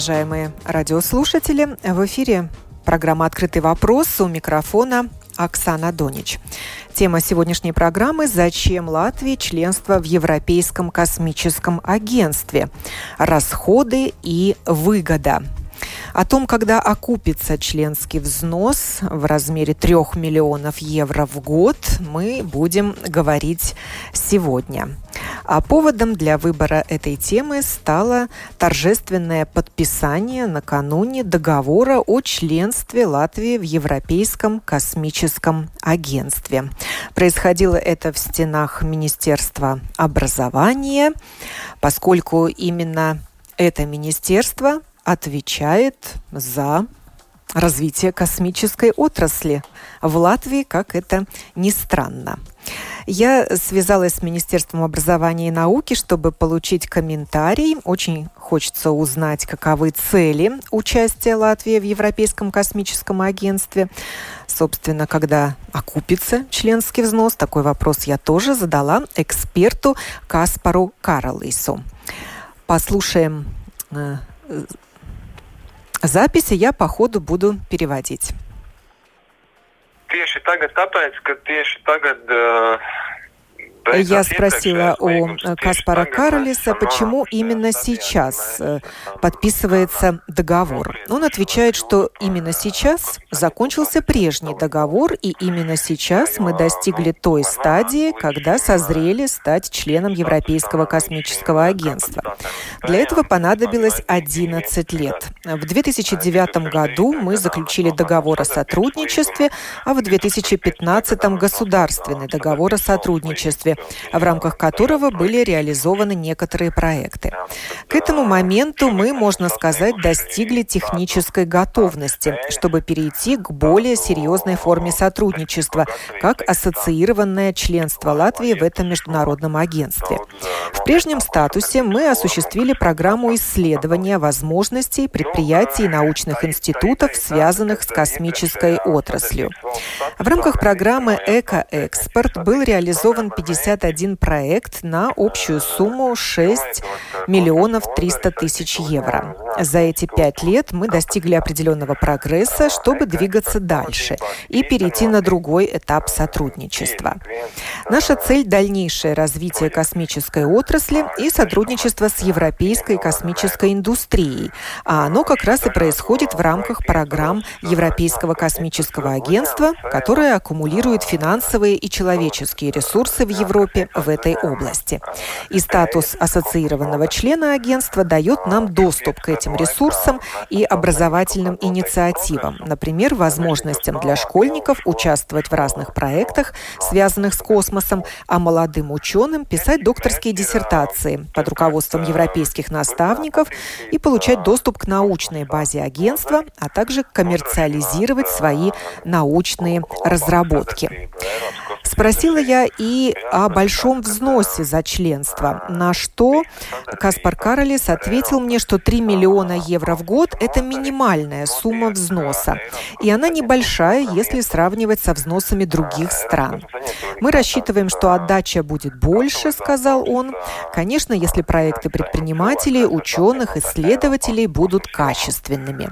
Уважаемые радиослушатели. В эфире программа «Открытый вопрос» у микрофона Оксана Донич. Тема сегодняшней программы «Зачем Латвии членство в Европейском космическом агентстве? Расходы и выгода». О том, когда окупится членский взнос в размере 3 миллионов евро в год, мы будем говорить сегодня. А поводом для выбора этой темы стало торжественное подписание накануне договора о членстве Латвии в Европейском космическом агентстве. Происходило это в стенах Министерства образования, поскольку именно это министерство отвечает за развитие космической отрасли в Латвии, как это ни странно. Я связалась с Министерством образования и науки, чтобы получить комментарий. Очень хочется узнать, каковы цели участия Латвии в Европейском космическом агентстве. Собственно, когда окупится членский взнос, такой вопрос я тоже задала эксперту Каспару Карлису. Послушаем э, записи я по ходу буду переводить. Tāpēc, ka tieši tagad uh, Я спросила у Каспара Карлиса, почему именно сейчас э, подписывается договор. Он отвечает, что именно сейчас закончился прежний договор, и именно сейчас мы достигли той стадии, когда созрели стать членом Европейского космического агентства. Для этого понадобилось 11 лет. В 2009 году мы заключили договор о сотрудничестве, а в 2015 государственный договор о сотрудничестве, в рамках которого были реализованы некоторые проекты. К этому моменту мы, можно сказать, достигли технической готовности, чтобы перейти к более серьезной форме сотрудничества, как ассоциированное членство Латвии в этом международном агентстве. В прежнем статусе мы осуществили программу исследования возможностей предприятий и научных институтов, связанных с космической отраслью. В рамках программы «Эко-экспорт» был реализован 51 проект на общую сумму 6 миллионов 300 тысяч евро. За эти пять лет мы достигли определенного прогресса, чтобы двигаться дальше и перейти на другой этап сотрудничества. Наша цель – дальнейшее развитие космической отрасли и сотрудничество с европейской космической индустрией, а оно как раз и происходит в рамках программ Европейского космического агентства, которое аккумулирует финансовые и человеческие ресурсы в Европе в этой области. И статус ассоциированного члена агентства дает нам доступ к этим ресурсам и образовательным инициативам, например, возможностям для школьников участвовать в разных проектах, связанных с космосом, а молодым ученым писать докторские диссертации под руководством европейских наставников и получать доступ к научной базе агентства, а также коммерциализировать свои научные разработки. Спросила я и о большом взносе за членство, на что Каспар Каролис ответил мне, что 3 миллиона евро в год – это минимальная сумма взноса, и она небольшая, если сравнивать со взносами других стран. Мы рассчитываем, что отдача будет больше, сказал он, конечно, если проекты предпринимателей, ученых, исследователей будут качественными.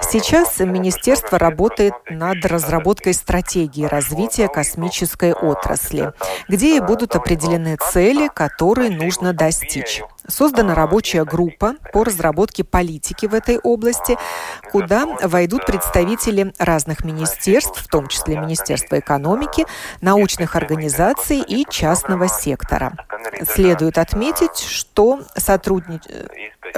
Сейчас министерство работает над разработкой стратегии развития космической отрасли, где будут определены цели, которые нужно достичь. Создана рабочая группа по разработке политики в этой области, куда войдут представители разных министерств, в том числе Министерства экономики, научных организаций и частного сектора. Следует отметить, что сотрудни...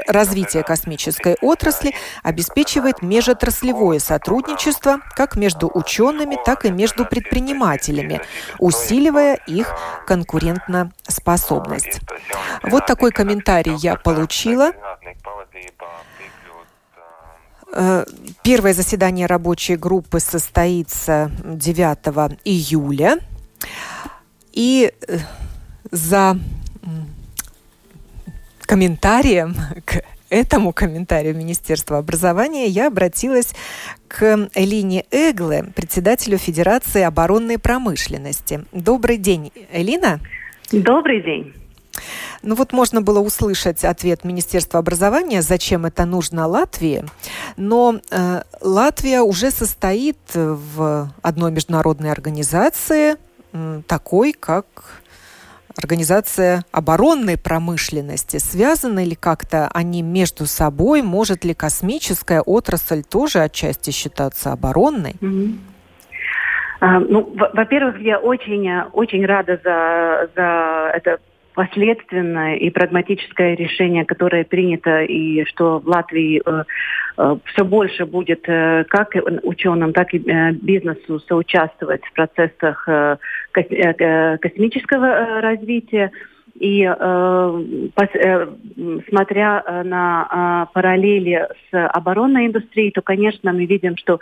развитие космической отрасли обеспечивает межотраслевое сотрудничество как между учеными, так и между предпринимателями, усиливая их конкурентоспособность. Вот такой комментарий я получила. Э, первое заседание рабочей группы состоится 9 июля. И э, за комментарием к этому комментарию Министерства образования я обратилась к Элине Эгле, председателю Федерации оборонной промышленности. Добрый день, Элина. Добрый день. Ну вот можно было услышать ответ Министерства образования, зачем это нужно Латвии, но э, Латвия уже состоит в одной международной организации, э, такой как Организация оборонной промышленности. Связаны ли как-то они между собой? Может ли космическая отрасль тоже отчасти считаться оборонной? Mm-hmm. ну, во-первых, я очень, очень рада за, за это последственное и прагматическое решение, которое принято, и что в Латвии э, э, все больше будет э, как ученым, так и бизнесу соучаствовать в процессах кос космического развития. И э, пос, э, смотря на э, параллели с оборонной индустрией, то, конечно, мы видим, что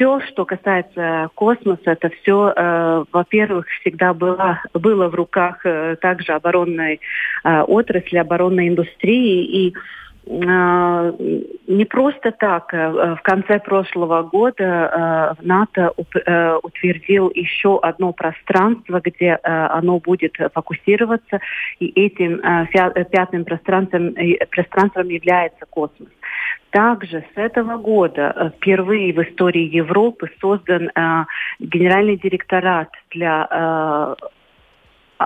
все, что касается космоса, это все, э, во-первых, всегда было, было в руках э, также оборонной э, отрасли, оборонной индустрии. И э, не просто так. Э, в конце прошлого года э, НАТО утвердил еще одно пространство, где оно будет фокусироваться, и этим пятым пространством, пространством является космос. Также с этого года э, впервые в истории Европы создан э, генеральный директорат для э, э,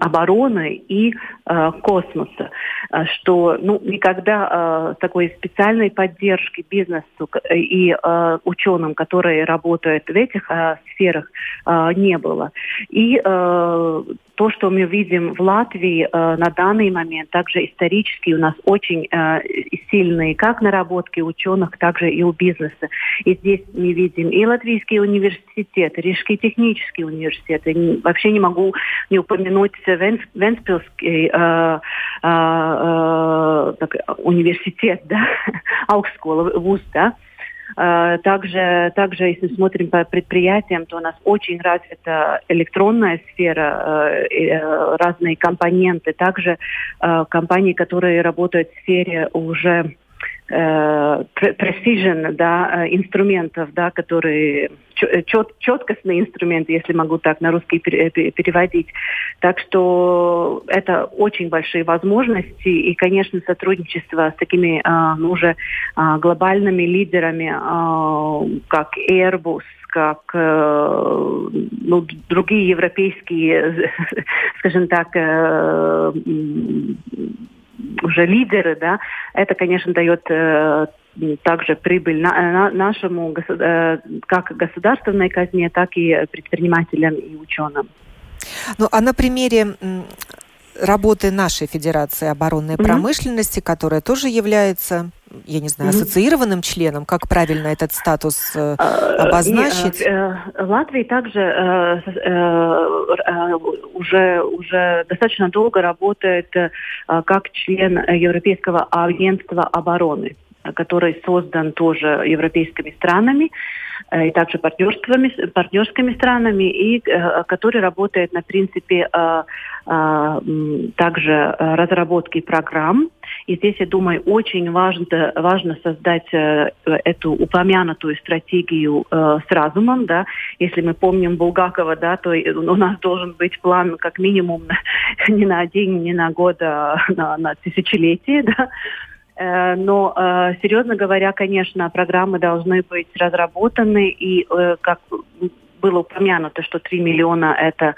обороны и э, космоса, э, что ну, никогда э, такой специальной поддержки бизнесу и э, ученым, которые работают в этих э, сферах, э, не было. И э, то, что мы видим в Латвии э, на данный момент, также исторически у нас очень э, сильные как наработки ученых, так же и у бизнеса. И здесь мы видим и Латвийский университет, и Рижский технический университет. И вообще не могу не упомянуть Венс, Венспилский э, э, э, так, университет, да, Аукскола, вуз, да, также, также, если смотрим по предприятиям, то у нас очень развита электронная сфера, э, э, разные компоненты. Также компании, которые работают в сфере уже э, precision, да, э, инструментов, да, которые чет, четкостные инструменты, если могу так на русский переводить. Так что это очень большие возможности и, конечно, сотрудничество с такими э, ну, уже э, глобальными лидерами, э, как Airbus, как э, ну, другие европейские, скажем так, э, уже лидеры, да, это, конечно, дает э, также прибыль на, на, нашему э, как государственной казне, так и предпринимателям и ученым. Ну, а на примере работы нашей Федерации оборонной mm-hmm. промышленности, которая тоже является я не знаю, ассоциированным членом? Как правильно этот статус э, а, обозначить? Э, Латвия также э, уже, уже достаточно долго работает как член Европейского агентства обороны который создан тоже европейскими странами и также партнерскими, партнерскими странами, и который работает на принципе также разработки программ и здесь, я думаю, очень важно, важно создать э, эту упомянутую стратегию э, с разумом. Да? Если мы помним Булгакова, да, то у нас должен быть план как минимум не на один, не на год, а на, на тысячелетие. Да? Э, но, э, серьезно говоря, конечно, программы должны быть разработаны, и, э, как было упомянуто, что 3 миллиона это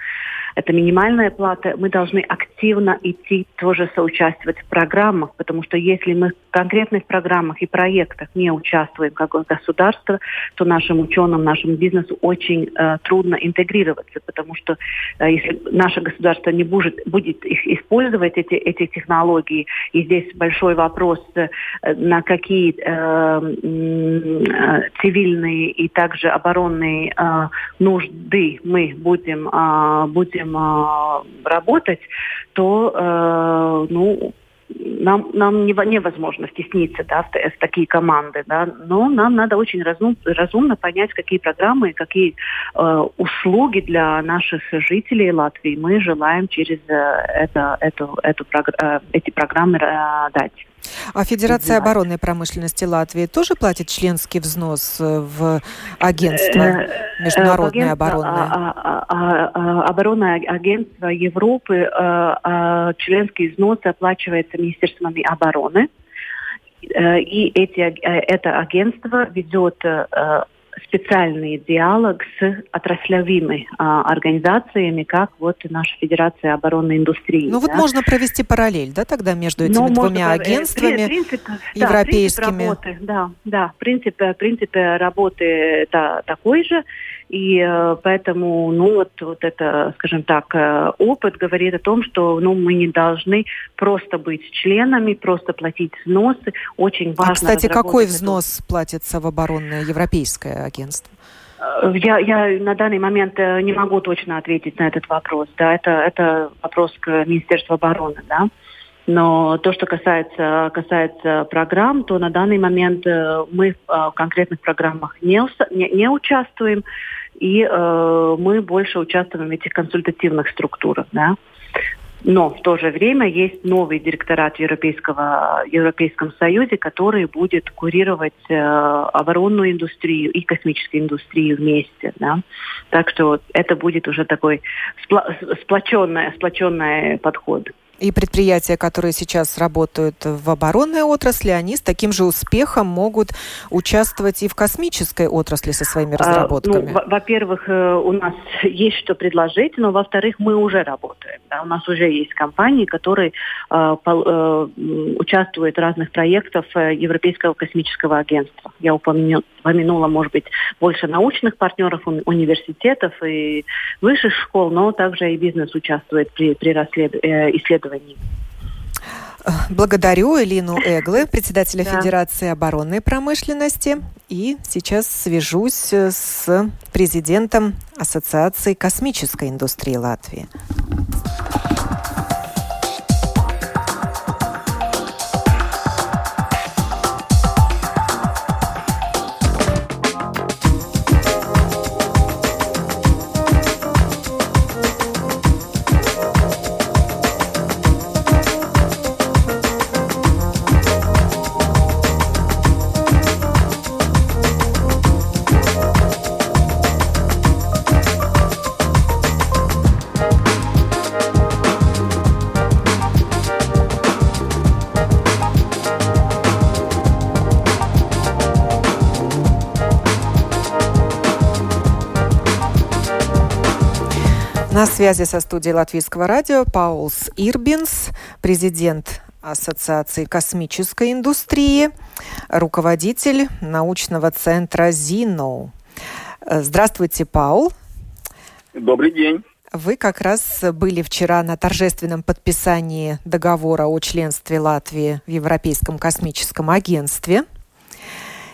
это минимальная плата, мы должны активно идти тоже соучаствовать в программах, потому что если мы в конкретных программах и проектах не участвуем как государство, то нашим ученым, нашему бизнесу очень э, трудно интегрироваться, потому что э, если наше государство не будет, будет их использовать, эти, эти технологии, и здесь большой вопрос, э, на какие э, э, цивильные и также оборонные э, нужды мы будем, э, будем э, работать, то э, ну, нам, нам невозможно стесниться да, в, в такие команды, да, но нам надо очень разум, разумно понять, какие программы, какие э, услуги для наших жителей Латвии мы желаем через э, это, эту, эту, э, эти программы э, дать. А Федерация оборонной промышленности Латвии тоже платит членский взнос э, в агентство э, э, международное оборонное? А, а, а, оборонное агентство Европы, членский взнос оплачивается Министерством обороны. И эти, это агентство ведет специальный диалог с отраслевыми а, организациями, как вот наша Федерация оборонной индустрии. Ну да? вот можно провести параллель, да, тогда между этими ну, двумя можно, агентствами принцип, европейскими? Да, принцип работы, да, да, принцип, принцип работы да, такой же. И э, поэтому, ну вот, вот это, скажем так, э, опыт говорит о том, что ну, мы не должны просто быть членами, просто платить взносы. Очень а, важно. А, кстати, какой взнос эту... платится в оборонное европейское агентство? Э, я, я на данный момент не могу точно ответить на этот вопрос. Да, это, это вопрос к Министерству обороны, да. Но то, что касается, касается программ, то на данный момент мы в конкретных программах не, не, не участвуем и э, мы больше участвуем в этих консультативных структурах. Да? Но в то же время есть новый директорат Европейского, Европейском Союзе, который будет курировать э, оборонную индустрию и космическую индустрию вместе. Да? Так что это будет уже такой сплоченный, сплоченный подход. И предприятия, которые сейчас работают в оборонной отрасли, они с таким же успехом могут участвовать и в космической отрасли со своими разработками. А, ну, во-первых, э, у нас есть что предложить, но во-вторых, мы уже работаем. Да? У нас уже есть компании, которые э, пол, э, участвуют в разных проектах э, Европейского космического агентства. Я упомяну, упомянула, может быть, больше научных партнеров, университетов и высших школ, но также и бизнес участвует при, при расслед... Э, исследовании. Благодарю Элину Эглы, председателя да. Федерации оборонной промышленности. И сейчас свяжусь с президентом Ассоциации космической индустрии Латвии. На связи со студией Латвийского радио Паулс Ирбинс, президент Ассоциации космической индустрии, руководитель научного центра ЗИНО. Здравствуйте, Паул. Добрый день. Вы как раз были вчера на торжественном подписании договора о членстве Латвии в Европейском космическом агентстве.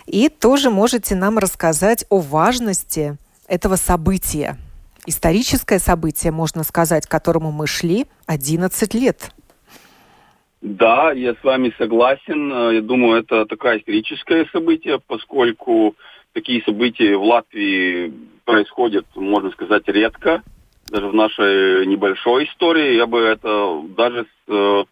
И тоже можете нам рассказать о важности этого события – историческое событие, можно сказать, к которому мы шли 11 лет. Да, я с вами согласен. Я думаю, это такое историческое событие, поскольку такие события в Латвии происходят, можно сказать, редко. Даже в нашей небольшой истории я бы это даже с, э,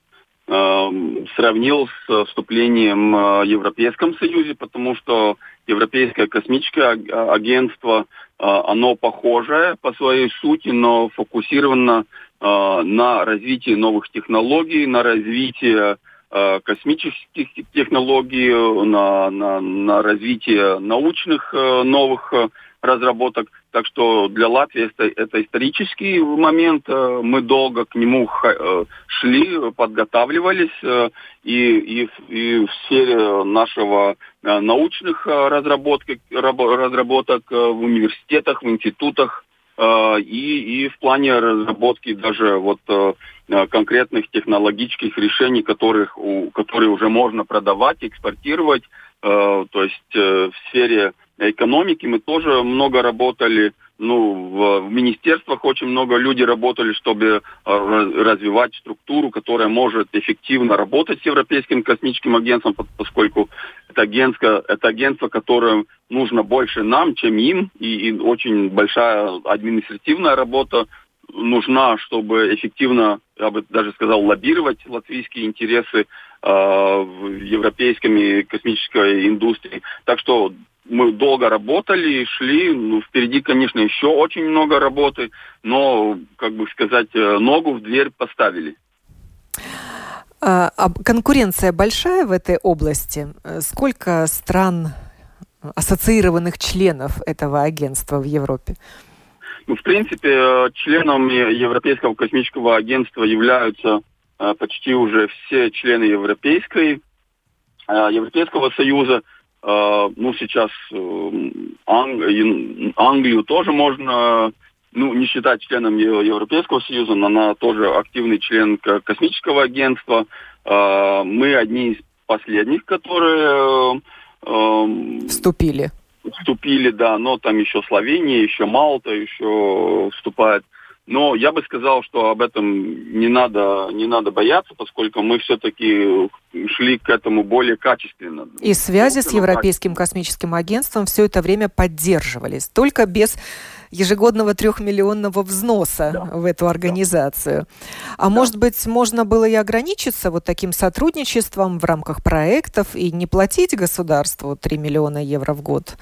э сравнил с вступлением в Европейском Союзе, потому что Европейское космическое агентство а, оно похожее по своей сути, но фокусировано а, на развитии новых технологий, на развитие а, космических технологий, на, на, на развитие научных новых разработок. Так что для Латвии это, это исторический момент. Мы долго к нему шли, подготавливались. И, и, и в сфере нашего научных разработок, разработок в университетах, в институтах, и, и в плане разработки даже вот Э, конкретных технологических решений, которых, которые уже можно продавать, экспортировать. Э, то есть э, в сфере экономики мы тоже много работали. Ну, в, в министерствах очень много людей работали, чтобы развивать структуру, которая может эффективно работать с Европейским космическим агентством, поскольку это агентство, это агентство, которое нужно больше нам, чем им, и, и очень большая административная работа нужна, чтобы эффективно, я бы даже сказал, лоббировать латвийские интересы э, в европейской космической индустрии. Так что мы долго работали, шли. Ну, впереди, конечно, еще очень много работы, но, как бы сказать, э, ногу в дверь поставили. А, а конкуренция большая в этой области? Сколько стран, ассоциированных членов этого агентства в Европе? Ну, в принципе, э, членом Европейского космического агентства являются э, почти уже все члены Европейской, э, Европейского Союза. Ну, сейчас Англию тоже можно, ну, не считать членом Европейского Союза, но она тоже активный член космического агентства. Мы одни из последних, которые вступили вступили, да, но там еще Словения, еще Малта еще вступает. Но я бы сказал, что об этом не надо, не надо бояться, поскольку мы все-таки шли к этому более качественно. И связи с Европейским космическим агентством все это время поддерживались, только без ежегодного трехмиллионного взноса да. в эту организацию. А да. может быть, можно было и ограничиться вот таким сотрудничеством в рамках проектов и не платить государству 3 миллиона евро в год?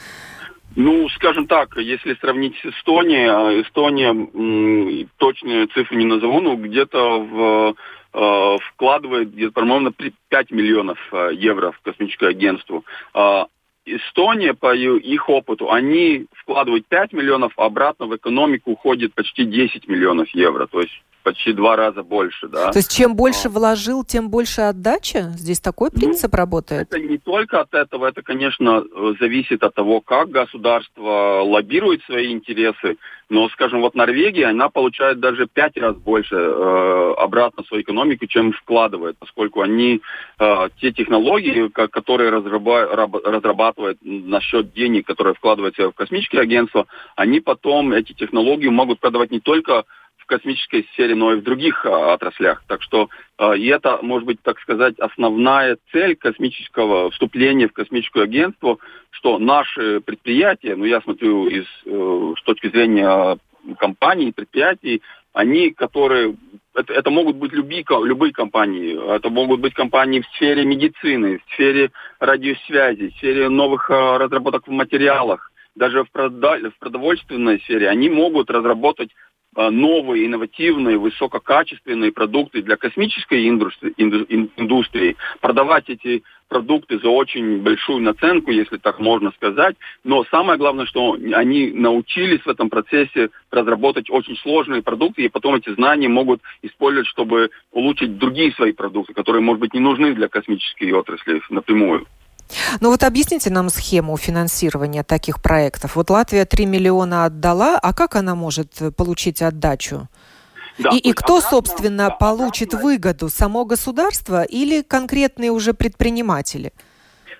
Ну, скажем так, если сравнить с Эстонией, а Эстония, точные цифры не назову, но где-то в э, вкладывает где-то примерно 5 миллионов э, евро в космическое агентство. А Эстония, по их опыту, они вкладывают 5 миллионов, а обратно в экономику уходит почти 10 миллионов евро. То есть почти два раза больше, да. То есть чем больше вложил, тем больше отдача? Здесь такой ну, принцип ну, работает? Это не только от этого, это, конечно, зависит от того, как государство лоббирует свои интересы. Но, скажем, вот Норвегия, она получает даже пять раз больше э, обратно в свою экономику, чем вкладывает, поскольку они э, те технологии, которые разрабатывают насчет денег, которые вкладываются в космические агентства, они потом эти технологии могут продавать не только в космической сфере, но и в других а, отраслях. Так что а, и это, может быть, так сказать, основная цель космического вступления в космическое агентство, что наши предприятия, ну я смотрю из, э, с точки зрения компаний, предприятий, они, которые это, это могут быть любые, любые компании. Это могут быть компании в сфере медицины, в сфере радиосвязи, в сфере новых а, разработок в материалах, даже в, в продовольственной сфере. Они могут разработать новые, инновативные, высококачественные продукты для космической индустрии, продавать эти продукты за очень большую наценку, если так можно сказать. Но самое главное, что они научились в этом процессе разработать очень сложные продукты, и потом эти знания могут использовать, чтобы улучшить другие свои продукты, которые, может быть, не нужны для космической отрасли напрямую. Ну вот объясните нам схему финансирования таких проектов. Вот Латвия 3 миллиона отдала, а как она может получить отдачу? Да, и, и кто, обратно, собственно, да, получит обратно. выгоду? Само государство или конкретные уже предприниматели?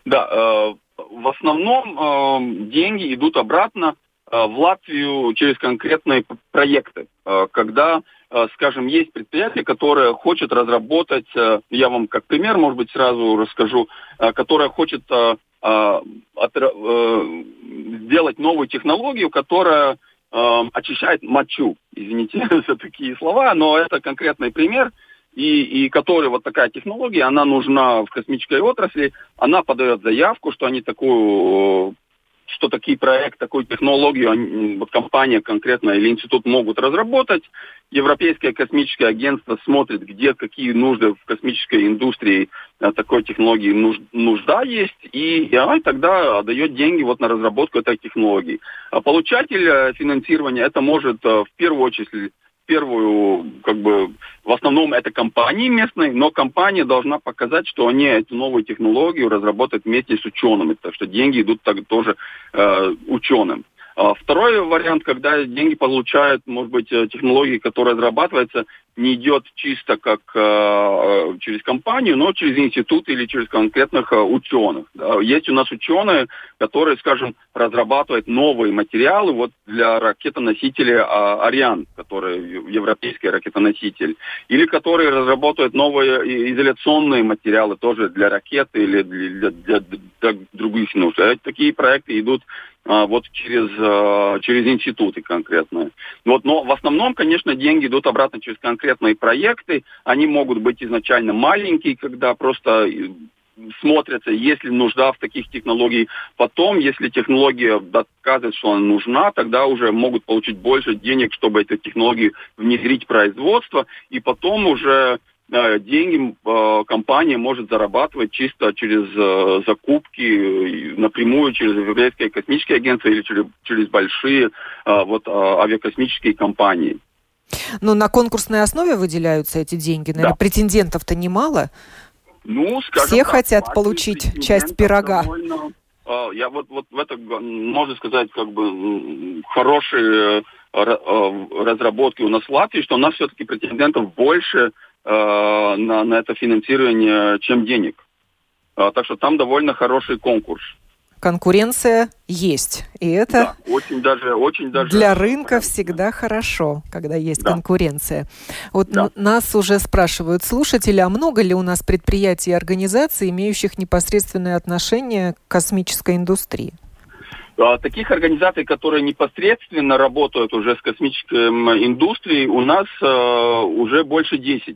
Да, э, в основном э, деньги идут обратно э, в Латвию через конкретные проекты. Э, когда скажем, есть предприятие, которое хочет разработать, э, я вам как пример, может быть, сразу расскажу, э, которое хочет сделать новую технологию, которая очищает мочу. Извините за такие слова, но это конкретный пример, и, и который вот такая технология, она нужна в космической отрасли, она подает заявку, что они такую что такие проекты, такую технологию компания конкретно или институт могут разработать. Европейское космическое агентство смотрит, где какие нужды в космической индустрии а, такой технологии нужда есть, и, и тогда дает деньги вот на разработку этой технологии. А получатель э, финансирования это может э, в первую очередь первую, как бы, в основном это компании местные, но компания должна показать, что они эту новую технологию разработают вместе с учеными, так что деньги идут так тоже э, ученым. А второй вариант, когда деньги получают, может быть, э, технологии, которые разрабатываются, не идет чисто как э, через компанию, но через институт или через конкретных э, ученых. Да. Есть у нас ученые, которые, скажем, разрабатывают новые материалы вот для ракетоносителя э, Ариан, который европейский ракетоноситель, или которые разрабатывают новые изоляционные материалы тоже для ракеты или для, для, для, для других нужд. Такие проекты идут вот через, а, через институты конкретные. Вот, но в основном, конечно, деньги идут обратно через конкретные проекты. Они могут быть изначально маленькие, когда просто э, смотрятся, есть ли нужда в таких технологиях. Потом, если технология доказывает, что она нужна, тогда уже могут получить больше денег, чтобы эту технологию внедрить в производство. И потом уже деньги э, компания может зарабатывать чисто через э, закупки напрямую через Европейское космическое агентство или через, через большие э, вот, авиакосмические компании. Но на конкурсной основе выделяются эти деньги? Наверное, да. претендентов-то немало. Ну, скажем Все так, хотят получить часть пирога. Довольно, я вот, вот в это, можно сказать, как бы хорошие разработки у нас в Латвии, что у нас все-таки претендентов больше, Э, на, на это финансирование, чем денег. А, так что там довольно хороший конкурс. Конкуренция есть, и это да, очень даже, очень даже для рынка всегда хорошо, когда есть да. конкуренция. Вот да. нас уже спрашивают слушатели, а много ли у нас предприятий и организаций, имеющих непосредственное отношение к космической индустрии? А, таких организаций, которые непосредственно работают уже с космической индустрией, у нас uh, уже больше 10.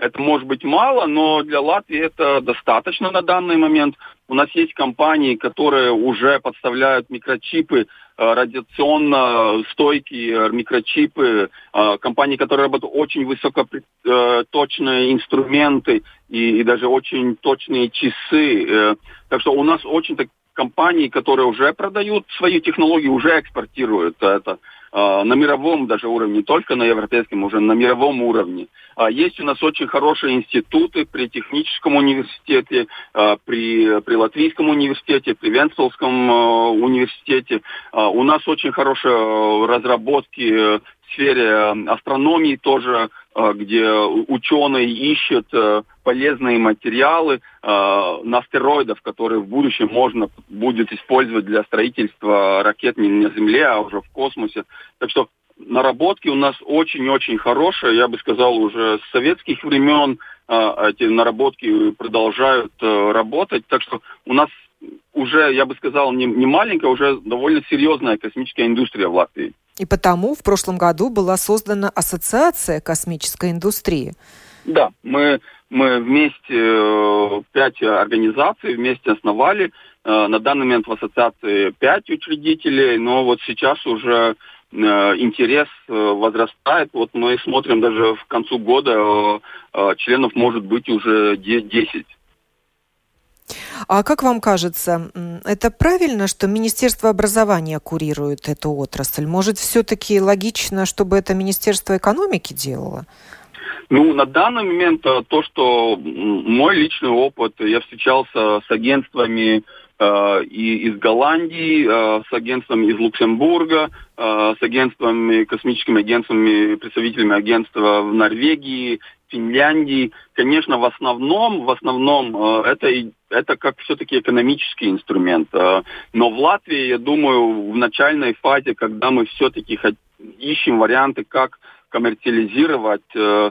Это может быть мало, но для Латвии это достаточно на данный момент. У нас есть компании, которые уже подставляют микрочипы, э, радиационно стойкие микрочипы, э, компании, которые работают очень высокоточные инструменты и, и даже очень точные часы. Э, так что у нас очень так, компании, которые уже продают свои технологии, уже экспортируют это. А, на мировом даже уровне, не только на европейском, уже на мировом уровне. А, есть у нас очень хорошие институты при техническом университете, а, при, при Латвийском университете, при Венцелском университете. У нас очень хорошие разработки в сфере астрономии тоже Э, где ученые ищут э, полезные материалы э, на астероидов, которые в будущем можно будет использовать для строительства ракет не на Земле, а уже в космосе. Так что наработки у нас очень-очень хорошие, я бы сказал, уже с советских времен эти наработки продолжают работать. Так что у нас уже, я бы сказал, не, не маленькая, уже довольно серьезная космическая индустрия в Латвии. И потому в прошлом году была создана Ассоциация космической индустрии. Да, мы, мы вместе, э, пять организаций вместе основали. Э, на данный момент в ассоциации пять учредителей, но вот сейчас уже э, интерес возрастает. Вот мы смотрим даже в концу года членов может быть уже 10. А как вам кажется, это правильно, что Министерство образования курирует эту отрасль? Может, все-таки логично, чтобы это Министерство экономики делало? Ну, на данный момент э, то, что мой личный опыт, я встречался с агентствами э, и из Голландии, э, с агентством из Люксембурга, с агентствами, космическими агентствами, представителями агентства в Норвегии, Финляндии. Конечно, в основном, в основном э, это, это как все-таки экономический инструмент. Э, но в Латвии, я думаю, в начальной фазе, когда мы все-таки ищем варианты, как коммерциализировать э,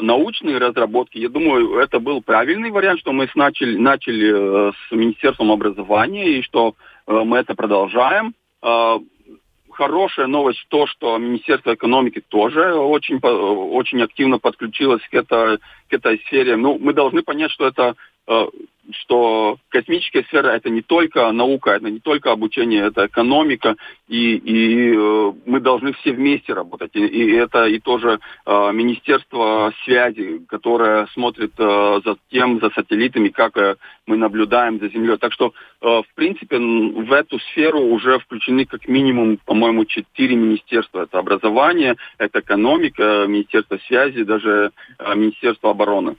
научные разработки. Я думаю, это был правильный вариант, что мы начали, начали с Министерством образования и что мы это продолжаем. Хорошая новость то, что Министерство экономики тоже очень, очень активно подключилось к этой, к этой сфере. Ну, мы должны понять, что это, что что космическая сфера это не только наука, это не только обучение, это экономика, и, и э, мы должны все вместе работать. И, и это и тоже э, Министерство связи, которое смотрит э, за тем, за сателлитами, как э, мы наблюдаем за Землей. Так что, э, в принципе, в эту сферу уже включены как минимум, по-моему, четыре министерства. Это образование, это экономика, Министерство связи, даже э, Министерство обороны.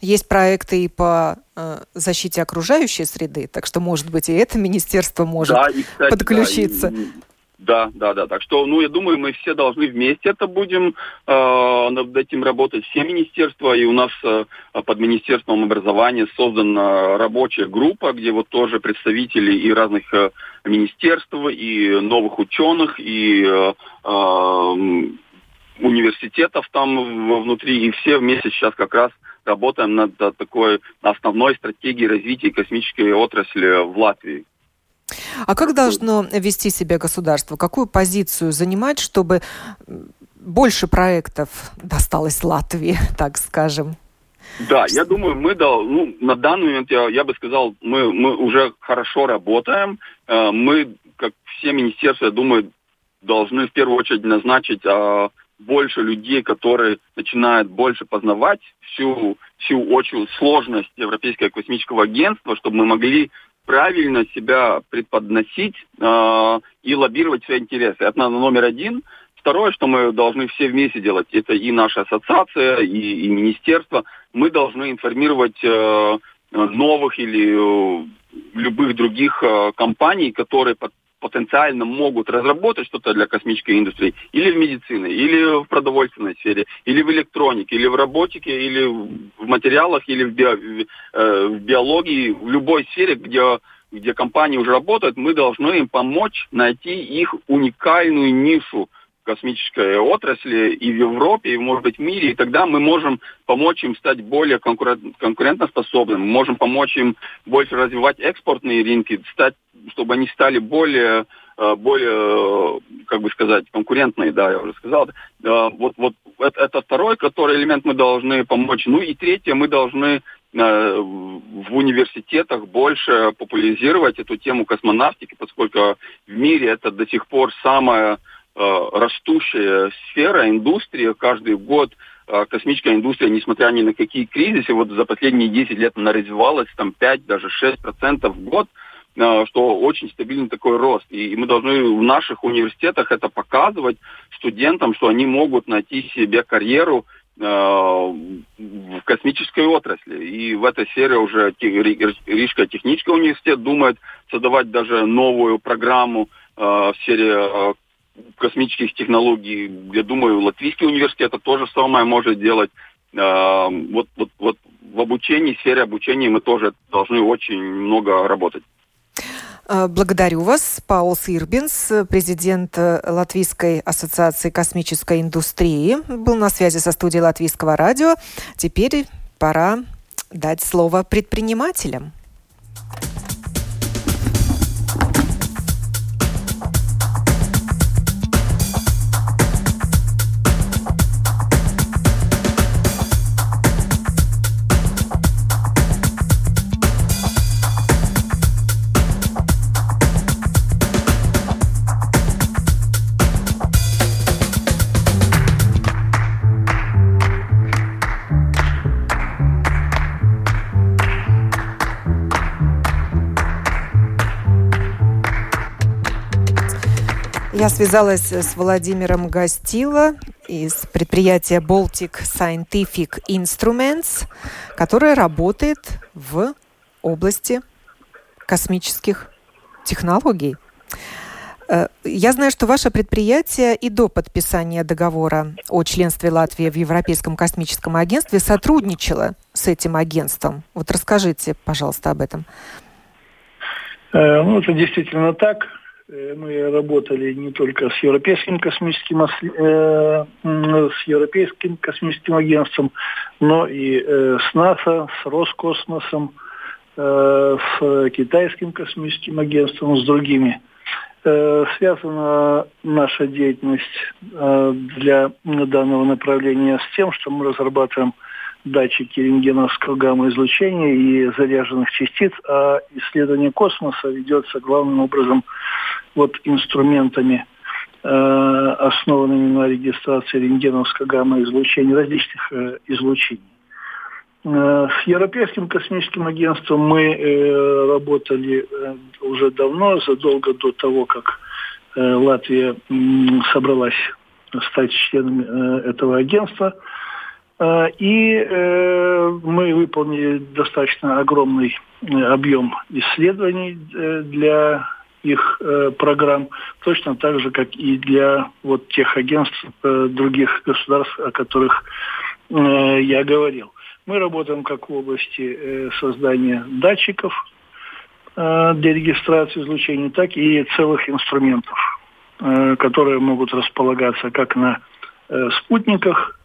Есть проекты и по э, защите окружающей среды, так что, может быть, и это министерство может да, и, кстати, подключиться. Да, и, да, да, да. Так что, ну, я думаю, мы все должны вместе это будем э, над этим работать, все министерства, и у нас э, под Министерством образования создана рабочая группа, где вот тоже представители и разных э, министерств, и новых ученых, и э, э, университетов там внутри, и все вместе сейчас как раз работаем над такой основной стратегией развития космической отрасли в Латвии. А как должно вести себя государство? Какую позицию занимать, чтобы больше проектов досталось Латвии, так скажем? Да, я думаю, мы ну, на данный момент, я, я бы сказал, мы, мы уже хорошо работаем. Э, мы, как все министерства, я думаю, должны в первую очередь назначить а, больше людей, которые начинают больше познавать всю, всю очень сложность Европейского космического агентства, чтобы мы могли правильно себя преподносить э, и лоббировать свои интересы. Это номер один. Второе, что мы должны все вместе делать, это и наша ассоциация, и, и министерство. Мы должны информировать э, новых или э, любых других э, компаний, которые под, потенциально могут разработать что-то для космической индустрии или в медицине, или в продовольственной сфере, или в электронике, или в роботике, или в материалах, или в, био, э, в биологии, в любой сфере, где, где компании уже работают, мы должны им помочь найти их уникальную нишу космической отрасли и в Европе, и, может быть, в мире, и тогда мы можем помочь им стать более конкурент, конкурентоспособными, можем помочь им больше развивать экспортные рынки, стать, чтобы они стали более, э, более, как бы сказать, конкурентные, да, я уже сказал. Э, вот, вот это, это второй, который элемент мы должны помочь. Ну и третье, мы должны э, в университетах больше популяризировать эту тему космонавтики, поскольку в мире это до сих пор самая Э, растущая сфера, индустрия. Каждый год э, космическая индустрия, несмотря ни на какие кризисы, вот за последние 10 лет она развивалась там 5, даже 6 процентов в год, э, что очень стабильный такой рост. И мы должны в наших университетах это показывать студентам, что они могут найти себе карьеру в космической отрасли. И в этой сфере уже Рижская технический университет думает создавать даже новую программу в сфере космических технологий. Я думаю, Латвийский университет это то же самое может делать. А, вот, вот, вот в обучении, в сфере обучения мы тоже должны очень много работать. А, благодарю вас. Паул Сирбинс, президент Латвийской ассоциации космической индустрии, был на связи со студией Латвийского радио. Теперь пора дать слово предпринимателям. Я связалась с Владимиром Гостило из предприятия Baltic Scientific Instruments, которое работает в области космических технологий. Э, я знаю, что ваше предприятие и до подписания договора о членстве Латвии в Европейском космическом агентстве сотрудничало с этим агентством. Вот расскажите, пожалуйста, об этом. Э, ну, это действительно так. Э, мы работали не только с Европейским космическим, э, с Европейским космическим агентством, но и э, с НАСА, с Роскосмосом, с Китайским космическим агентством, с другими. Связана наша деятельность для данного направления с тем, что мы разрабатываем датчики рентгеновского гамма-излучения и заряженных частиц, а исследование космоса ведется главным образом вот инструментами, э, основанными на регистрации рентгеновского гамма-излучения, различных э, излучений. Э, с Европейским космическим агентством мы работали уже давно, задолго до того, как э, Латвия собралась стать членом этого агентства – и э, мы выполнили достаточно огромный э, объем исследований э, для их программ, точно так же, как и для вот тех агентств других государств, о которых я говорил. Мы работаем как в области создания датчиков для регистрации излучений, так и целых инструментов, которые могут располагаться как на спутниках,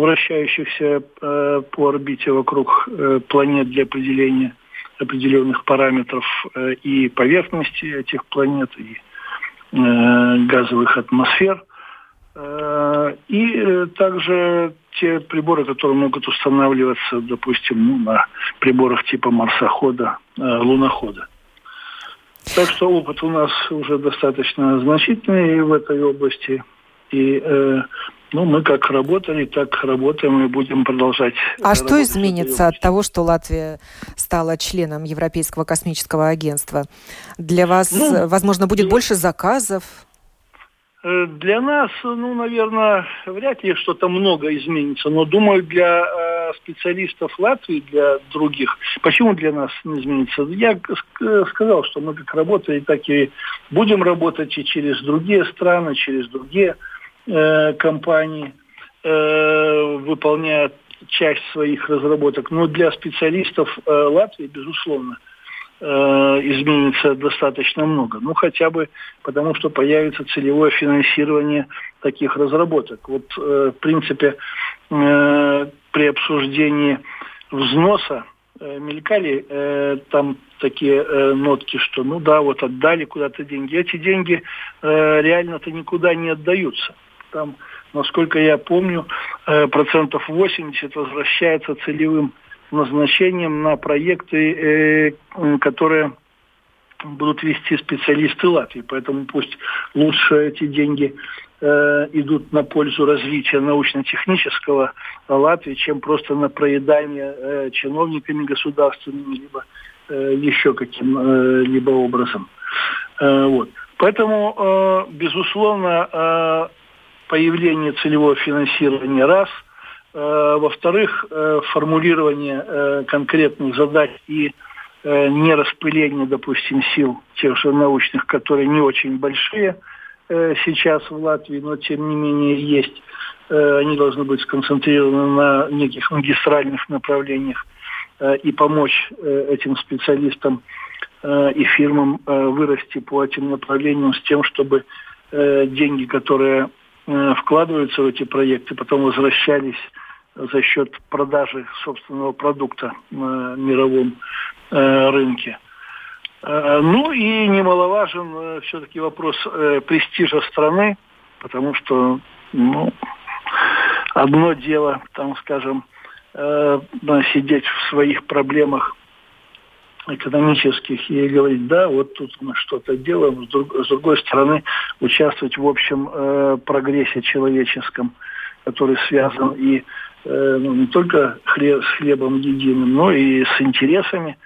вращающихся э, по орбите вокруг э, планет для определения определенных параметров э, и поверхности этих планет, и э, газовых атмосфер. Э, и э, также те приборы, которые могут устанавливаться, допустим, ну, на приборах типа марсохода, э, лунохода. Так что опыт у нас уже достаточно значительный в этой области. И э, ну, мы как работали, так работаем и будем продолжать. А что изменится от того, что Латвия стала членом Европейского космического агентства? Для вас, ну, возможно, будет ну, больше заказов? Э, для нас, ну, наверное, вряд ли что-то много изменится, но думаю, для э, специалистов Латвии, для других, почему для нас не изменится? Я сказал, что мы как работали, так и будем работать и через другие страны, через другие э, компаний, э, выполняя часть своих разработок. Но для специалистов э, Латвии, безусловно, э, изменится достаточно много. Ну, хотя бы потому, что появится целевое финансирование таких разработок. Вот, э, в принципе, э, при обсуждении взноса э, мелькали э, там такие э, нотки, что ну да, вот отдали куда-то деньги. Эти деньги э, реально-то никуда не отдаются там, насколько я помню, э, процентов 80 возвращается целевым назначением на проекты, э, которые будут вести специалисты Латвии. Поэтому пусть лучше эти деньги э, идут на пользу развития научно-технического Латвии, чем просто на проедание чиновниками государственными, либо еще каким-либо образом. Вот. Поэтому, безусловно, появление целевого финансирования раз, э, во-вторых, э, формулирование э, конкретных задач и не распыление, допустим, сил тех же научных, которые не очень большие сейчас в Латвии, но тем не менее есть. Они должны быть сконцентрированы на неких магистральных направлениях и помочь этим специалистам и фирмам вырасти по этим направлениям с тем, чтобы деньги, которые вкладываются в эти проекты, потом возвращались за счет продажи собственного продукта на мировом э, рынке. Э, ну и немаловажен все-таки вопрос престижа страны, потому что ну, одно дело, там, скажем, сидеть в своих проблемах экономических и говорить, да, вот тут мы что-то делаем, с, друг, с другой стороны участвовать в общем э, прогрессе человеческом, который связан и э, ну, не только хлеб, с хлебом единым, но и с интересами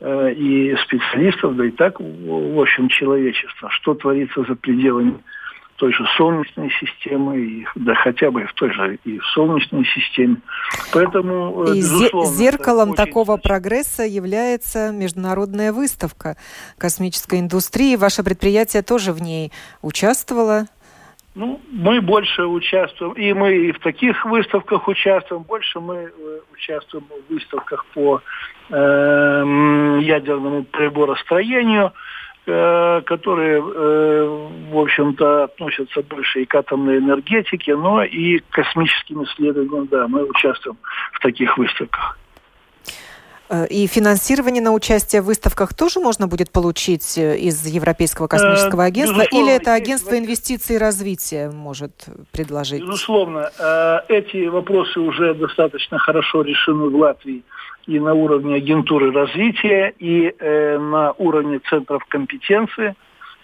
э, и специалистов, да и так, в общем, человечества, что творится за пределами той же Солнечной системы, и, да хотя бы в той же и в Солнечной системе. Поэтому, э, и зеркалом такого значит... прогресса является международная выставка космической индустрии. Ваше предприятие тоже в ней участвовало? Ну, мы больше участвуем, и мы и в таких выставках участвуем, больше мы э, участвуем в выставках по э, ядерному приборостроению, Э, которые, э, в общем-то, относятся больше и к атомной энергетике, но и к космическим исследованиям. Да, мы участвуем в таких выставках. Э, и финансирование на участие в выставках тоже можно будет получить э, из Европейского космического агентства? Безусловно, или это агентство инвестиций и развития может предложить? Безусловно. Эти вопросы уже достаточно хорошо решены в Латвии и на уровне агентуры развития, и на уровне центров компетенции.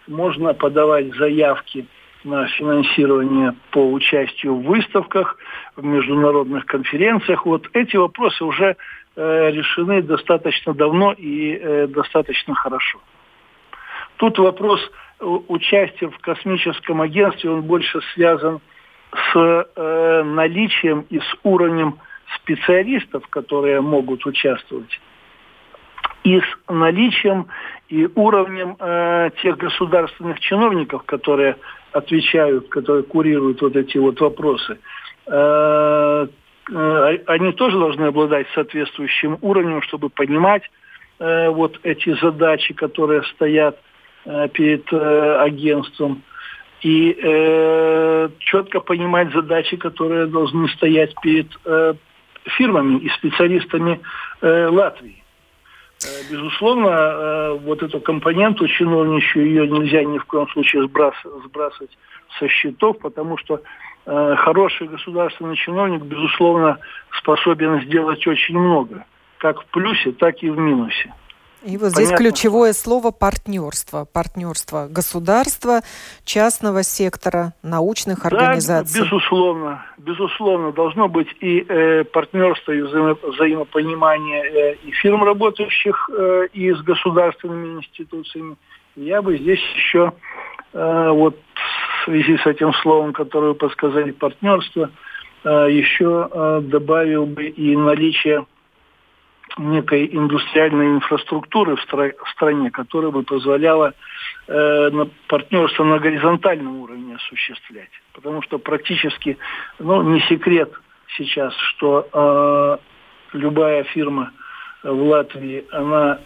Можно подавать заявки на финансирование по участию в выставках, в международных конференциях. Вот эти вопросы уже э, решены достаточно давно и э, достаточно хорошо. Тут вопрос участия в космическом агентстве, он больше связан с э, наличием и с уровнем специалистов, которые могут участвовать, и с наличием и уровнем э, тех государственных чиновников, которые отвечают, которые курируют вот эти вот вопросы, э, э, они тоже должны обладать соответствующим уровнем, чтобы понимать э, вот эти задачи, которые стоят перед агентством, и четко понимать задачи, которые должны стоять перед фирмами и специалистами Латвии. Э, безусловно, э, вот эту компоненту чиновничью ее нельзя ни в коем случае сбрасывать со счетов, потому что э, хороший государственный чиновник, безусловно, способен сделать очень много, как в плюсе, так и в минусе. И вот здесь ключевое слово партнерство. Партнерство государства, частного сектора, научных организаций. Да, безусловно. Безусловно, должно быть и э, партнерство, и взаимо взаимопонимание э, и фирм, работающих э, и с государственными институциями. Я бы здесь еще э, вот в связи с этим словом, которое вы подсказали, партнерство, э, еще э, добавил бы и наличие некой индустриальной инфраструктуры в, стра- в стране, которая бы позволяла э, партнерство на горизонтальном уровне осуществлять. Потому что практически, ну, не секрет сейчас, что э, любая фирма в Латвии, она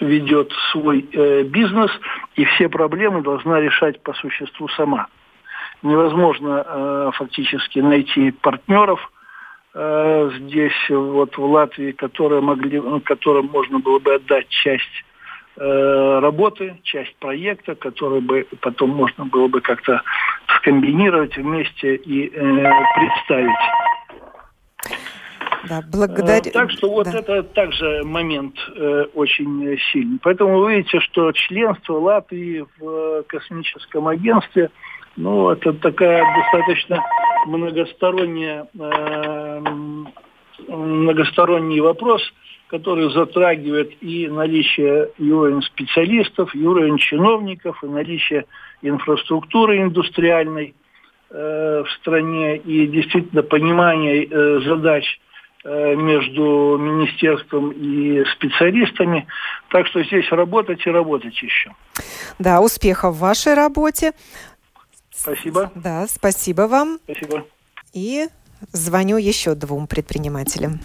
ведет свой э, бизнес, и все проблемы должна решать по существу сама. Невозможно э, фактически найти партнеров – Э, здесь вот в Латвии, которые могли, ну, которым можно было бы отдать часть э, работы, часть проекта, который бы потом можно было бы как-то скомбинировать вместе и э, представить. Да, благодарю. Так что вот да. это также момент э, очень сильный. Поэтому вы видите, что членство Латвии в космическом агентстве, ну, это такая достаточно многосторонняя, э, многосторонний вопрос, который затрагивает и наличие и уровень специалистов, и уровень чиновников, и наличие инфраструктуры индустриальной э, в стране, и действительно понимание э, задач э, между министерством и специалистами. Так что здесь работать и работать еще. Да, успехов в вашей работе. Спасибо. Да, спасибо вам. Спасибо. И звоню еще двум предпринимателям.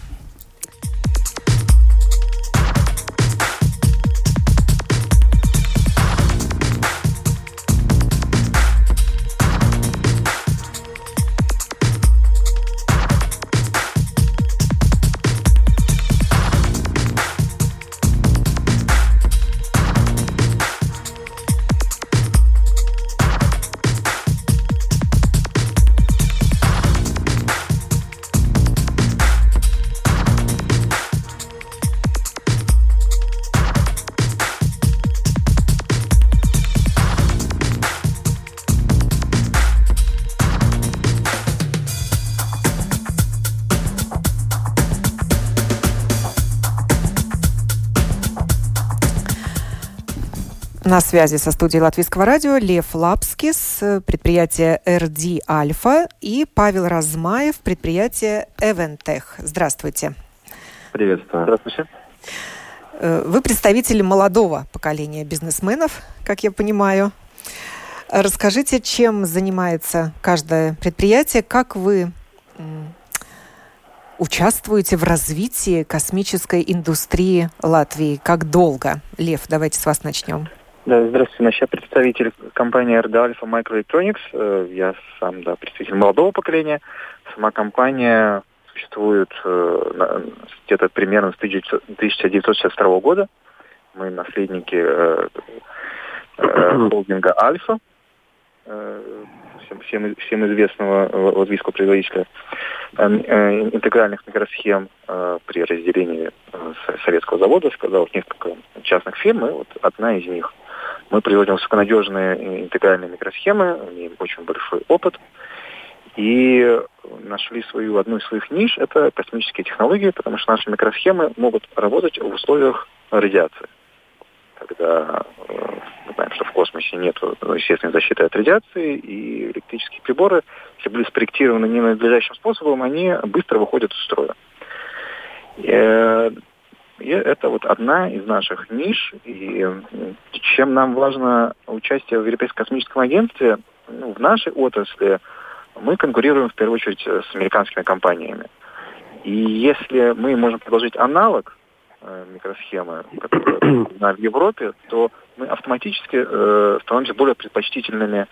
На связи со студией Латвийского радио Лев Лапскис, предприятие РД Альфа и Павел Размаев, предприятие Эвентех. Здравствуйте. Приветствую. Здравствуйте. Э, вы представители молодого поколения бизнесменов, как я понимаю. Расскажите, чем занимается каждое предприятие, как вы участвуете в развитии космической индустрии Латвии? Как долго? Лев, давайте с вас начнем. Да, здравствуйте, значит, я представитель компании RD Alpha Microelectronics. Э, я сам, да, представитель молодого поколения. Сама компания существует э, где-то примерно с 1962 года. Мы наследники э, холдинга «Альфа», всем, всем, всем известного латвийского производителя э, э, интегральных микросхем при разделении советского завода, сказал несколько частных фирм, и вот одна из них. Мы производим высоконадежные интегральные микросхемы, имеем очень большой опыт, и нашли свою одну из своих ниш – это космические технологии, потому что наши микросхемы могут работать в условиях радиации. Когда э, мы знаем, что в космосе нет естественной защиты от радиации, и электрические приборы, если были спроектированы ненадлежащим способом, они быстро выходят из строя. И, это вот одна из наших ниш. И чем нам важно участие в Европейском космическом агентстве, ну, в нашей отрасли – мы конкурируем в первую очередь э, с американскими компаниями. И если мы можем предложить аналог э, микросхемы, которая в Европе, то мы автоматически э, становимся более предпочтительными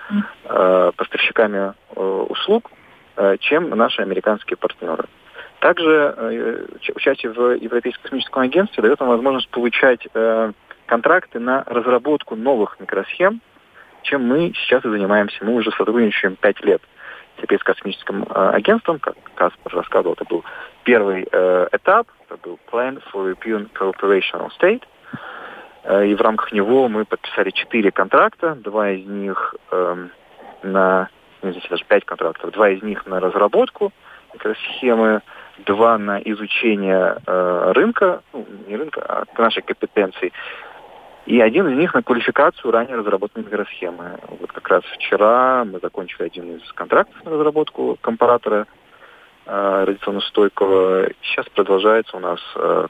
э, поставщиками э, услуг, э, чем наши американские партнеры. Также э, участие в Европейском космическом агентстве дает нам возможность получать э, контракты на разработку новых микросхем, чем мы сейчас и занимаемся. Мы уже сотрудничаем пять лет с космическим э, агентством, как Каспар рассказывал, это был первый этап, это был Plan for European Cooperation on State, и в рамках него мы подписали четыре контракта, два из них э, на, ну, здесь даже пять контрактов, два из них на разработку микросхемы, два на изучение э, рынка, ну, не рынка, а нашей компетенции, и один из них на квалификацию ранее разработанной микросхемы. Вот как раз вчера мы закончили один из контрактов на разработку компаратора э, радиационно стойкого. Сейчас продолжается у нас э,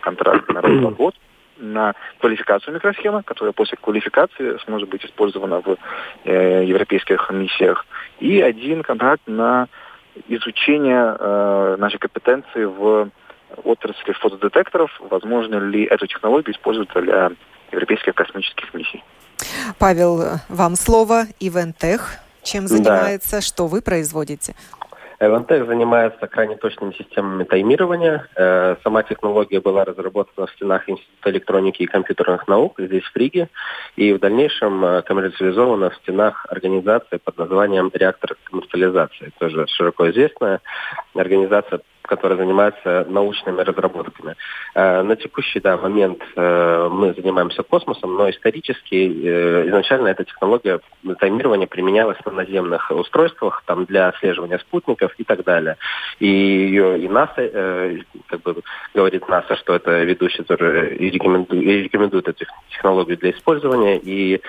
контракт на разработку на квалификацию микросхемы, которая после квалификации сможет быть использована в э, европейских миссиях. И один контракт на изучение э, нашей компетенции в отрасли фотодетекторов, возможно ли эту технологию использовать для европейских космических миссий. Павел, вам слово. Ивентех чем занимается, да. что вы производите? Эвантех занимается крайне точными системами таймирования. Э, сама технология была разработана в стенах Института электроники и компьютерных наук здесь, в Риге, и в дальнейшем э, коммерциализована в стенах организации под названием «Реактор коммерциализации». Тоже широко известная организация которая занимается научными разработками. Э, на текущий да, момент э, мы занимаемся космосом, но исторически э, изначально эта технология таймирования применялась на наземных устройствах там, для отслеживания спутников и так далее. И ее и НАСА как бы говорит НАСА, что это ведущий и рекомендует, и рекомендует эту технологию для использования. И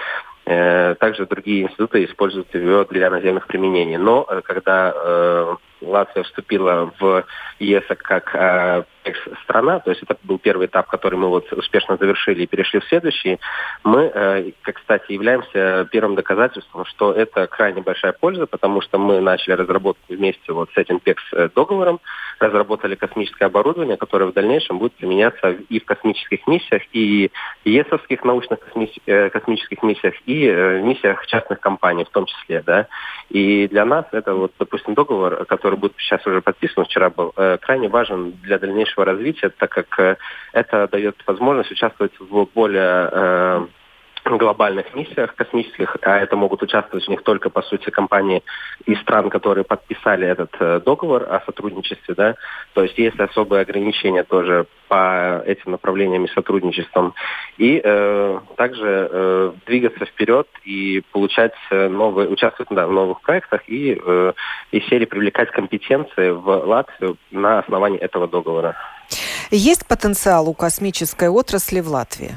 также другие институты используют ее для наземных применений. Но когда Латвия вступила в ЕС как э, страна, то есть это был первый этап, который мы вот успешно завершили и перешли в следующий, мы, э, как, кстати, являемся первым доказательством, что это крайне большая польза, потому что мы начали разработку вместе вот с этим ПЕКС э, договором, разработали космическое оборудование, которое в дальнейшем будет применяться и в космических миссиях, и ЕСовских научных э, космических миссиях, и в миссиях частных компаний в том числе, да. И для нас это вот, допустим, договор, который будет сейчас уже подписан, вчера был, крайне важен для дальнейшего дальнейшего развития, так как э, это дает возможность участвовать в более э, глобальных миссиях космических, а это могут участвовать в них только, по сути, компании из стран, которые подписали этот э, договор о сотрудничестве, да, то есть есть особые ограничения тоже по этим направлениям и сотрудничествам, и э, также э, двигаться вперед и получать новые, участвовать да, в новых проектах и э, из серии привлекать компетенции в Латвию на основании этого договора. Есть потенциал у космической отрасли в Латвии?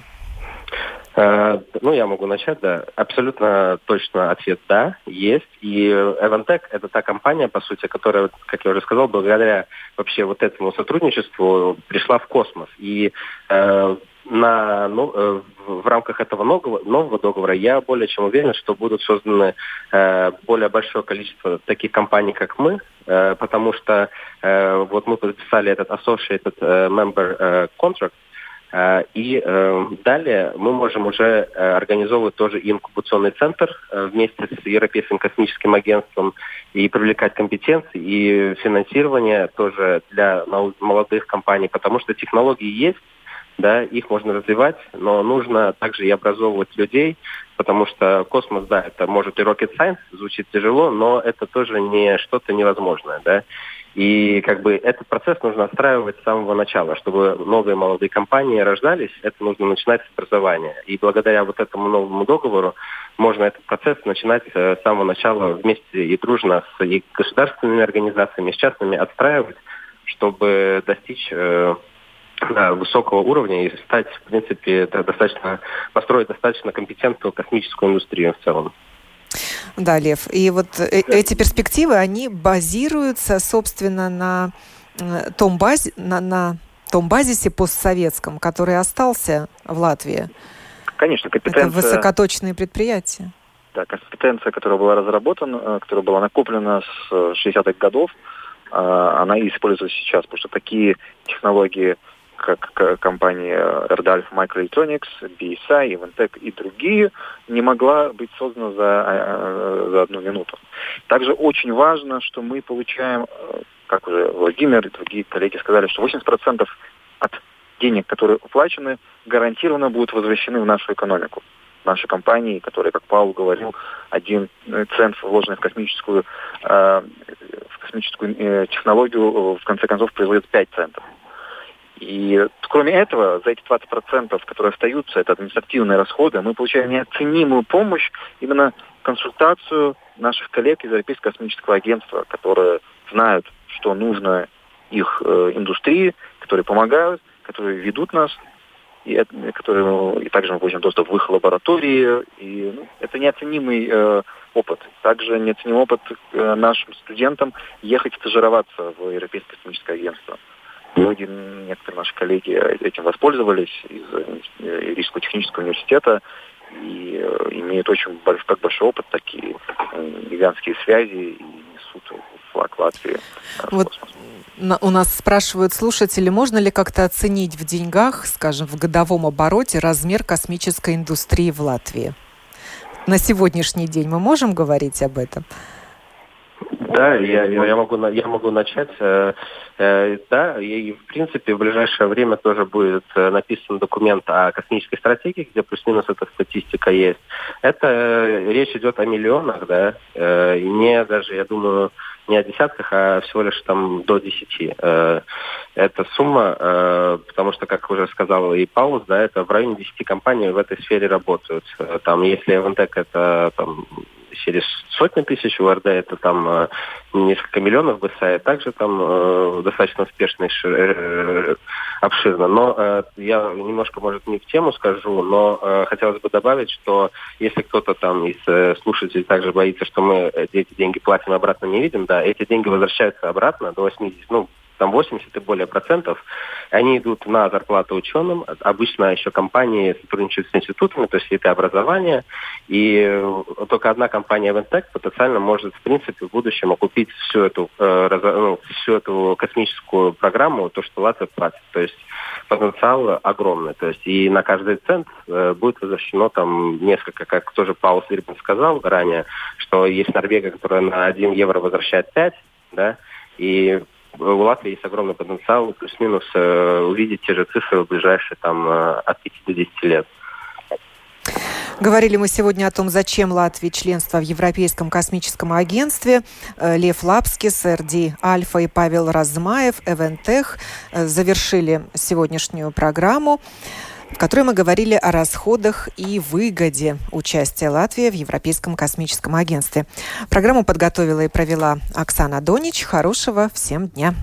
Э, ну, я могу начать, да. Абсолютно точно ответ «да», есть. И Evantec – это та компания, по сути, которая, как я уже сказал, благодаря вообще вот этому сотрудничеству пришла в космос. И э, на, ну, э, в рамках этого нового, нового договора я более чем уверен, что будут созданы э, более большое количество таких компаний, как мы, э, потому что э, вот мы подписали этот Associated Member Contract, Э, и э, далее мы можем уже э, организовывать тоже инкубационный центр вместе с Европейским космическим агентством и привлекать компетенции и финансирование тоже для молодых компаний, потому что технологии есть, да, их можно развивать, но нужно также и образовывать людей, потому что космос, да, это может и rocket science, звучит тяжело, но это тоже не что-то невозможное, да. И как бы этот процесс нужно отстраивать с самого начала, чтобы новые молодые компании рождались, это нужно начинать с образования. И благодаря вот этому новому договору можно этот процесс начинать э, с самого начала вместе и дружно с и государственными организациями, с частными отстраивать, чтобы достичь э, да, высокого уровня и стать, в принципе, достаточно построить достаточно компетентную космическую индустрию в целом. Да, Лев. И вот э, эти перспективы, они базируются, собственно, на том, базе, на, на том базисе постсоветском, который остался в Латвии. Конечно, компетенция... Это высокоточные предприятия. Да, компетенция, которая была разработана, э, которая была накоплена с 60-х годов, э, она используется сейчас, потому что такие технологии как компании Erdalf Microelectronics, BSI, Eventec и другие, не могла быть создана за, э, за одну минуту. Также очень важно, что мы получаем, э, как уже Владимир и другие коллеги сказали, что 80% от денег, которые уплачены, гарантированно будут возвращены в нашу экономику. Наши компании, которые, как Павел говорил, один цент, вложенный в космическую, э, в космическую технологию, в конце концов, производит 5 центов. И кроме этого, за эти 20%, которые остаются, это административные расходы, мы получаем неоценимую помощь, именно консультацию наших коллег из Европейского космического агентства, которые знают, что нужно их э, индустрии, которые помогают, которые ведут нас, и, это, которые, и также мы получаем доступ в их лаборатории. И ну, это неоценимый э, опыт. Также неоценимый опыт э, нашим студентам ехать стажироваться в Европейское космическое агентство. Люди, некоторые наши коллеги этим воспользовались из Рижского технического университета и э, имеют очень большой, как большой опыт, такие э, гигантские связи и несут флаг Латвии. Вот у нас спрашивают слушатели, можно ли как-то оценить в деньгах, скажем, в годовом обороте размер космической индустрии в Латвии? На сегодняшний день мы можем говорить об этом? Да, я, я, могу, я могу начать. Э, э, да, и в принципе в ближайшее время тоже будет э, написан документ о космической стратегии, где плюс-минус эта статистика есть. Это речь идет о миллионах, да, не даже, я думаю, не о десятках, а всего лишь там до десяти. Эта сумма, потому что, как уже сказал и Паулус, да, это в районе десяти компаний в этой сфере работают. Там, если Эвентек это там через сотни тысяч, в РД это там э, несколько миллионов БСА, также там э, достаточно успешно и э, обширно. Но я немножко, может, не в тему скажу, но хотелось бы добавить, что если кто-то там из слушателей также боится, что мы эти деньги платим обратно не видим, да, эти деньги возвращаются обратно до 80, ну, там 80 и более процентов, они идут на зарплату ученым. Обычно еще компании сотрудничают с институтами, то есть это образование. И э, только одна компания Ventec потенциально может, в принципе, в будущем окупить всю эту, э, ну, всю эту космическую программу, то, что Латвия платит. То есть потенциал огромный. То есть и на каждый цент э, будет возвращено там несколько, как тоже Паул Свирбин сказал ранее, что есть Норвегия, которая на 1 евро возвращает 5, да, и у Латвии есть огромный потенциал плюс-минус э, увидеть те же цифры в ближайшие там, э, от 5 до 10 лет. Говорили мы сегодня о том, зачем Латвии членство в Европейском космическом агентстве. Э, Лев Лапскис, РД Альфа и Павел Размаев, Эвентех завершили сегодняшнюю программу в которой мы говорили о расходах и выгоде участия Латвии в Европейском космическом агентстве. Программу подготовила и провела Оксана Донич. Хорошего всем дня!